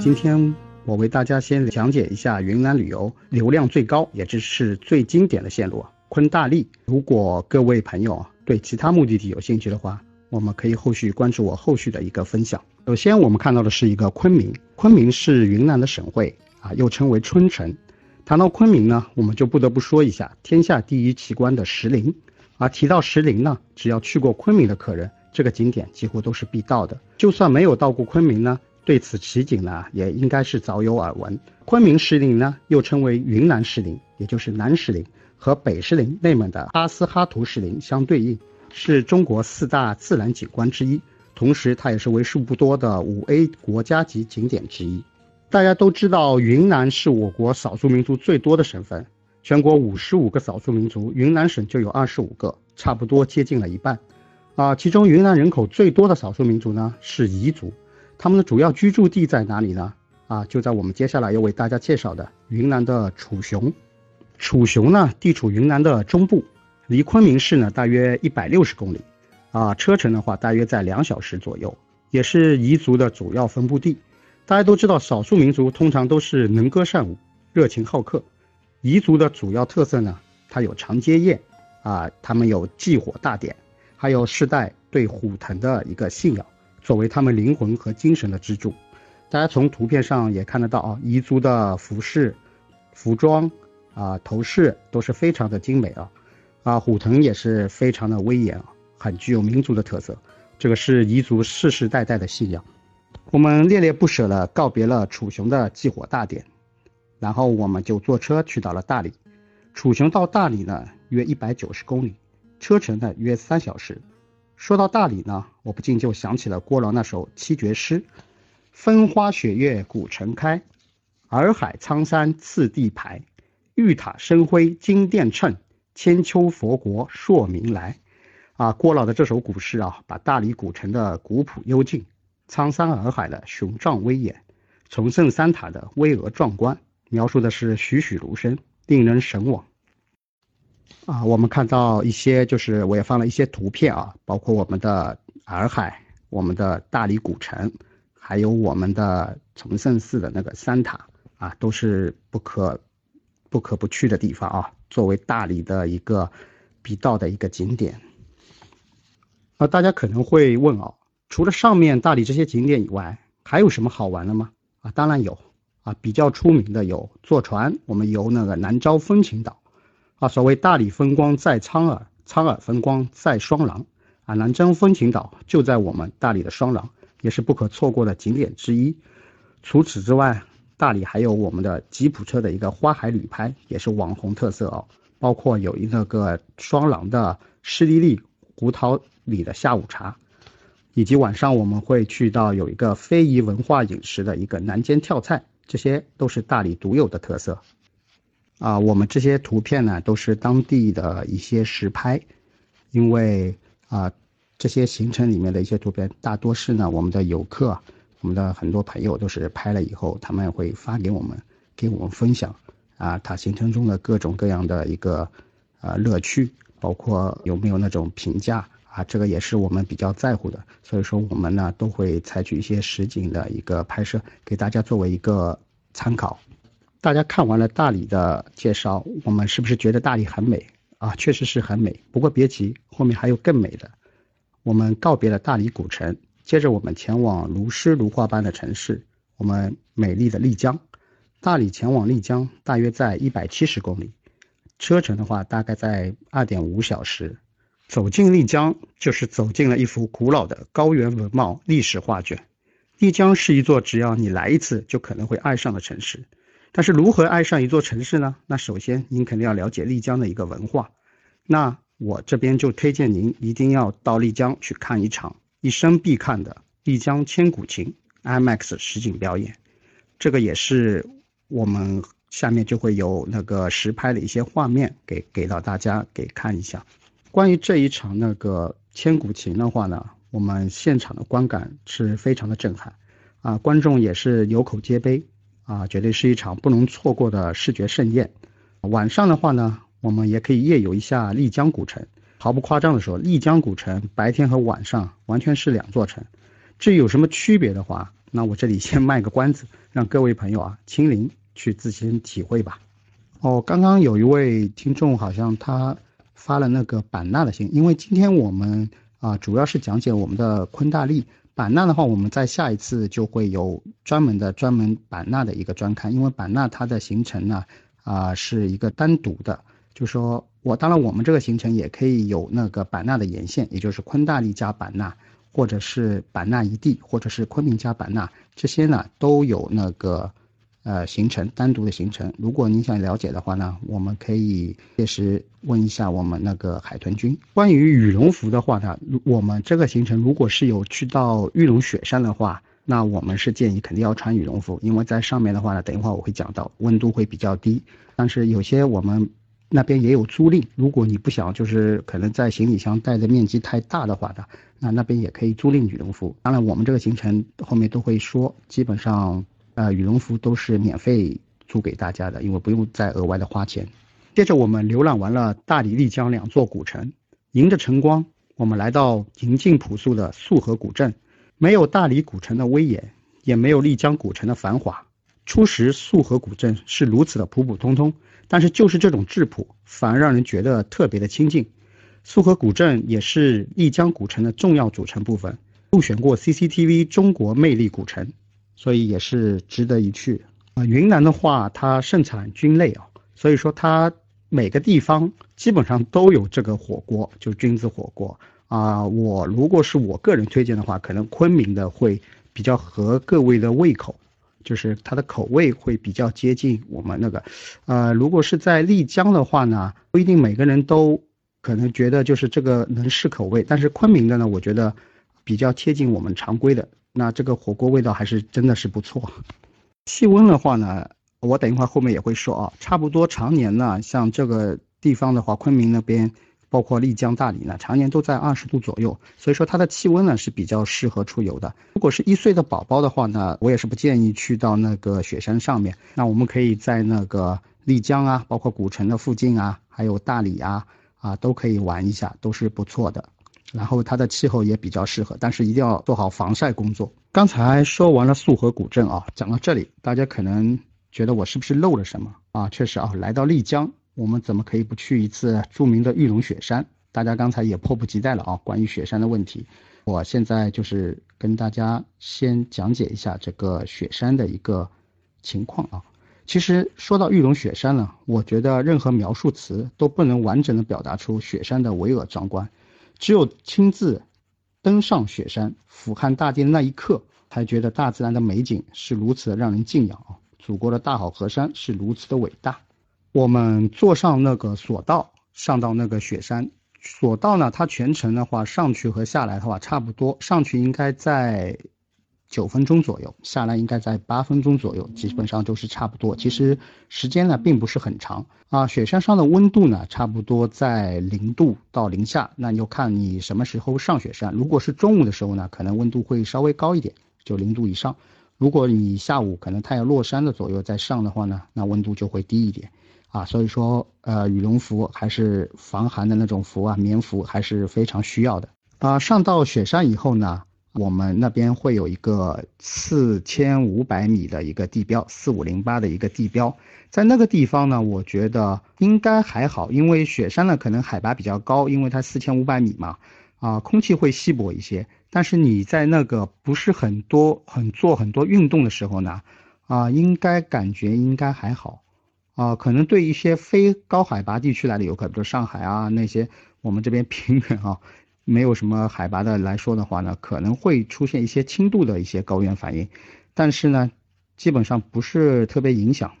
今天我为大家先讲解一下云南旅游流量最高，也就是最经典的线路——昆大丽。如果各位朋友啊对其他目的地有兴趣的话，我们可以后续关注我后续的一个分享。首先，我们看到的是一个昆明。昆明是云南的省会啊，又称为春城。谈到昆明呢，我们就不得不说一下天下第一奇观的石林。而提到石林呢，只要去过昆明的客人，这个景点几乎都是必到的。就算没有到过昆明呢，对此奇景呢，也应该是早有耳闻。昆明石林呢，又称为云南石林，也就是南石林和北石林，内蒙的哈斯哈图石林相对应，是中国四大自然景观之一，同时它也是为数不多的五 A 国家级景点之一。大家都知道，云南是我国少数民族最多的省份。全国五十五个少数民族，云南省就有二十五个，差不多接近了一半。啊，其中云南人口最多的少数民族呢是彝族，他们的主要居住地在哪里呢？啊，就在我们接下来要为大家介绍的云南的楚雄。楚雄呢，地处云南的中部，离昆明市呢大约一百六十公里，啊，车程的话大约在两小时左右，也是彝族的主要分布地。大家都知道，少数民族通常都是能歌善舞、热情好客。彝族的主要特色呢，它有长街宴，啊，他们有祭火大典，还有世代对虎腾的一个信仰，作为他们灵魂和精神的支柱。大家从图片上也看得到啊，彝族的服饰、服装啊、头饰都是非常的精美啊，啊，虎腾也是非常的威严啊，很具有民族的特色。这个是彝族世世代代的信仰。我们恋恋不舍地告别了楚雄的祭火大典。然后我们就坐车去到了大理，楚雄到大理呢约一百九十公里，车程呢约三小时。说到大理呢，我不禁就想起了郭老那首七绝诗：风花雪月古城开，洱海苍山次第排，玉塔生辉金殿衬，千秋佛国朔明来。啊，郭老的这首古诗啊，把大理古城的古朴幽静、苍山洱海的雄壮威严、崇圣三塔的巍峨壮观。描述的是栩栩如生，令人神往。啊，我们看到一些，就是我也放了一些图片啊，包括我们的洱海、我们的大理古城，还有我们的崇圣寺的那个三塔啊，都是不可不可不去的地方啊，作为大理的一个必到的一个景点。那，大家可能会问啊，除了上面大理这些景点以外，还有什么好玩的吗？啊，当然有。啊，比较出名的有坐船，我们游那个南诏风情岛，啊，所谓大理风光在苍耳，苍耳风光在双廊，啊，南征风情岛就在我们大理的双廊，也是不可错过的景点之一。除此之外，大理还有我们的吉普车的一个花海旅拍，也是网红特色哦。包括有一个个双廊的湿沥沥胡桃里的下午茶，以及晚上我们会去到有一个非遗文化饮食的一个南煎跳菜。这些都是大理独有的特色，啊，我们这些图片呢都是当地的一些实拍，因为啊，这些行程里面的一些图片大多是呢我们的游客，我们的很多朋友都是拍了以后，他们会发给我们，给我们分享啊，他行程中的各种各样的一个啊乐趣，包括有没有那种评价。啊，这个也是我们比较在乎的，所以说我们呢都会采取一些实景的一个拍摄，给大家作为一个参考。大家看完了大理的介绍，我们是不是觉得大理很美啊？确实是很美。不过别急，后面还有更美的。我们告别了大理古城，接着我们前往如诗如画般的城市，我们美丽的丽江。大理前往丽江大约在一百七十公里，车程的话大概在二点五小时。走进丽江，就是走进了一幅古老的高原文貌历史画卷。丽江是一座只要你来一次就可能会爱上的城市。但是如何爱上一座城市呢？那首先您肯定要了解丽江的一个文化。那我这边就推荐您一定要到丽江去看一场一生必看的丽江千古情 IMAX 实景表演。这个也是我们下面就会有那个实拍的一些画面给给到大家给看一下。关于这一场那个千古情的话呢，我们现场的观感是非常的震撼，啊，观众也是有口皆碑，啊，绝对是一场不能错过的视觉盛宴。晚上的话呢，我们也可以夜游一下丽江古城。毫不夸张的说，丽江古城白天和晚上完全是两座城。至于有什么区别的话，那我这里先卖个关子，让各位朋友啊亲临去自行体会吧。哦，刚刚有一位听众好像他发了那个版纳的信，因为今天我们啊主要是讲解我们的昆大利版纳的话，我们在下一次就会有专门的专门版纳的一个专刊，因为版纳它的行程呢啊是一个单独的，就说我当然我们这个行程也可以有那个版纳的沿线，也就是昆大利加版纳，或者是版纳一地，或者是昆明加版纳，这些呢都有那个。呃，行程单独的行程，如果您想了解的话呢，我们可以届时问一下我们那个海豚君。关于羽绒服的话呢，我们这个行程如果是有去到玉龙雪山的话，那我们是建议肯定要穿羽绒服，因为在上面的话呢，等一会儿我会讲到温度会比较低。但是有些我们那边也有租赁，如果你不想就是可能在行李箱带的面积太大的话的，那那边也可以租赁羽绒服。当然，我们这个行程后面都会说，基本上。呃，羽绒服都是免费租给大家的，因为不用再额外的花钱。接着我们浏览完了大理、丽江两座古城，迎着晨光，我们来到宁静朴素的束河古镇。没有大理古城的威严，也没有丽江古城的繁华。初时束河古镇是如此的普普通通，但是就是这种质朴，反而让人觉得特别的亲近。束河古镇也是丽江古城的重要组成部分，入选过 CCTV 中国魅力古城。所以也是值得一去啊！云南的话，它盛产菌类啊，所以说它每个地方基本上都有这个火锅，就菌子火锅啊。我如果是我个人推荐的话，可能昆明的会比较合各位的胃口，就是它的口味会比较接近我们那个。呃，如果是在丽江的话呢，不一定每个人都可能觉得就是这个能适口味，但是昆明的呢，我觉得比较贴近我们常规的。那这个火锅味道还是真的是不错。气温的话呢，我等一会儿后面也会说啊，差不多常年呢，像这个地方的话，昆明那边，包括丽江、大理呢，常年都在二十度左右，所以说它的气温呢是比较适合出游的。如果是一岁的宝宝的话呢，我也是不建议去到那个雪山上面。那我们可以在那个丽江啊，包括古城的附近啊，还有大理啊，啊都可以玩一下，都是不错的。然后它的气候也比较适合，但是一定要做好防晒工作。刚才说完了束河古镇啊，讲到这里，大家可能觉得我是不是漏了什么啊？确实啊，来到丽江，我们怎么可以不去一次著名的玉龙雪山？大家刚才也迫不及待了啊，关于雪山的问题，我现在就是跟大家先讲解一下这个雪山的一个情况啊。其实说到玉龙雪山呢，我觉得任何描述词都不能完整的表达出雪山的巍峨壮观。只有亲自登上雪山，俯瞰大地的那一刻，才觉得大自然的美景是如此的让人敬仰啊！祖国的大好河山是如此的伟大。我们坐上那个索道，上到那个雪山。索道呢，它全程的话，上去和下来的话差不多，上去应该在。九分钟左右下来，应该在八分钟左右，基本上都是差不多。其实时间呢并不是很长啊。雪山上的温度呢，差不多在零度到零下，那你就看你什么时候上雪山。如果是中午的时候呢，可能温度会稍微高一点，就零度以上。如果你下午可能太阳落山的左右再上的话呢，那温度就会低一点啊。所以说，呃，羽绒服还是防寒的那种服啊，棉服还是非常需要的啊。上到雪山以后呢。我们那边会有一个四千五百米的一个地标，四五零八的一个地标，在那个地方呢，我觉得应该还好，因为雪山呢可能海拔比较高，因为它四千五百米嘛，啊，空气会稀薄一些。但是你在那个不是很多很做很多运动的时候呢，啊，应该感觉应该还好，啊，可能对一些非高海拔地区来的游客，比如上海啊那些，我们这边平原啊。没有什么海拔的来说的话呢，可能会出现一些轻度的一些高原反应，但是呢，基本上不是特别影响。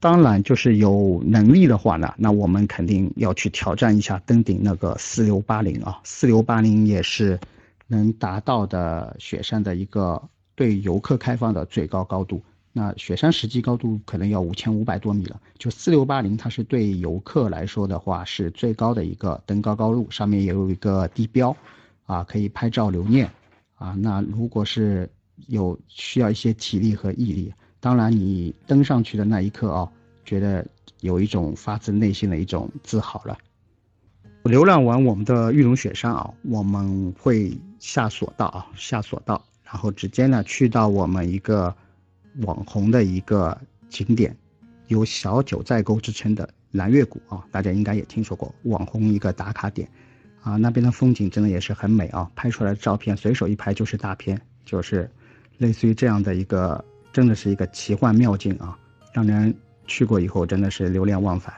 当然，就是有能力的话呢，那我们肯定要去挑战一下登顶那个四六八零啊，四六八零也是能达到的雪山的一个对游客开放的最高高度。那雪山实际高度可能要五千五百多米了，就四六八零，它是对游客来说的话是最高的一个登高高路，上面也有一个地标，啊，可以拍照留念，啊，那如果是有需要一些体力和毅力，当然你登上去的那一刻啊，觉得有一种发自内心的一种自豪了。浏览完我们的玉龙雪山啊，我们会下索道啊，下索道。然后直接呢去到我们一个网红的一个景点，有小九寨沟之称的蓝月谷啊，大家应该也听说过，网红一个打卡点，啊，那边的风景真的也是很美啊，拍出来的照片随手一拍就是大片，就是类似于这样的一个，真的是一个奇幻妙境啊，让人去过以后真的是流连忘返，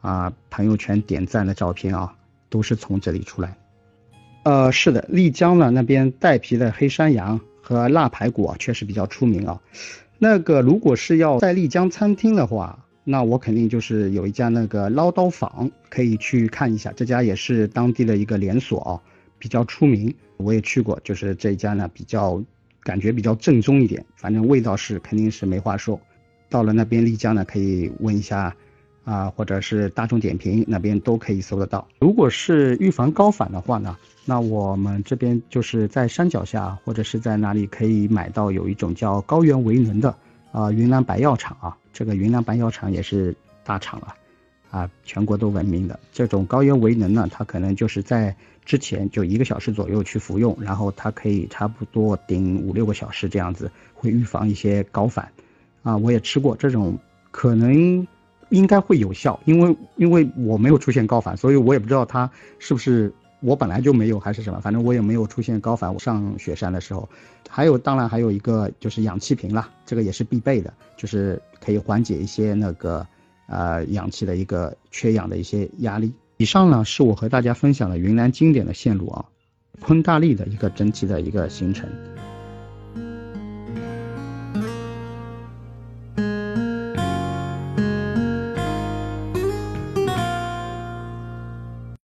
啊，朋友圈点赞的照片啊，都是从这里出来。呃，是的，丽江呢那边带皮的黑山羊和腊排骨啊，确实比较出名啊。那个如果是要在丽江餐厅的话，那我肯定就是有一家那个捞刀坊可以去看一下，这家也是当地的一个连锁啊，比较出名。我也去过，就是这家呢比较感觉比较正宗一点，反正味道是肯定是没话说。到了那边丽江呢，可以问一下。啊，或者是大众点评那边都可以搜得到。如果是预防高反的话呢，那我们这边就是在山脚下或者是在哪里可以买到有一种叫高原维能的啊，云南白药厂啊，这个云南白药厂也是大厂了，啊，全国都闻名的。这种高原维能呢，它可能就是在之前就一个小时左右去服用，然后它可以差不多顶五六个小时这样子，会预防一些高反。啊，我也吃过这种，可能。应该会有效，因为因为我没有出现高反，所以我也不知道它是不是我本来就没有还是什么，反正我也没有出现高反。我上雪山的时候，还有当然还有一个就是氧气瓶啦，这个也是必备的，就是可以缓解一些那个呃氧气的一个缺氧的一些压力。以上呢是我和大家分享的云南经典的线路啊，昆大丽的一个整体的一个行程。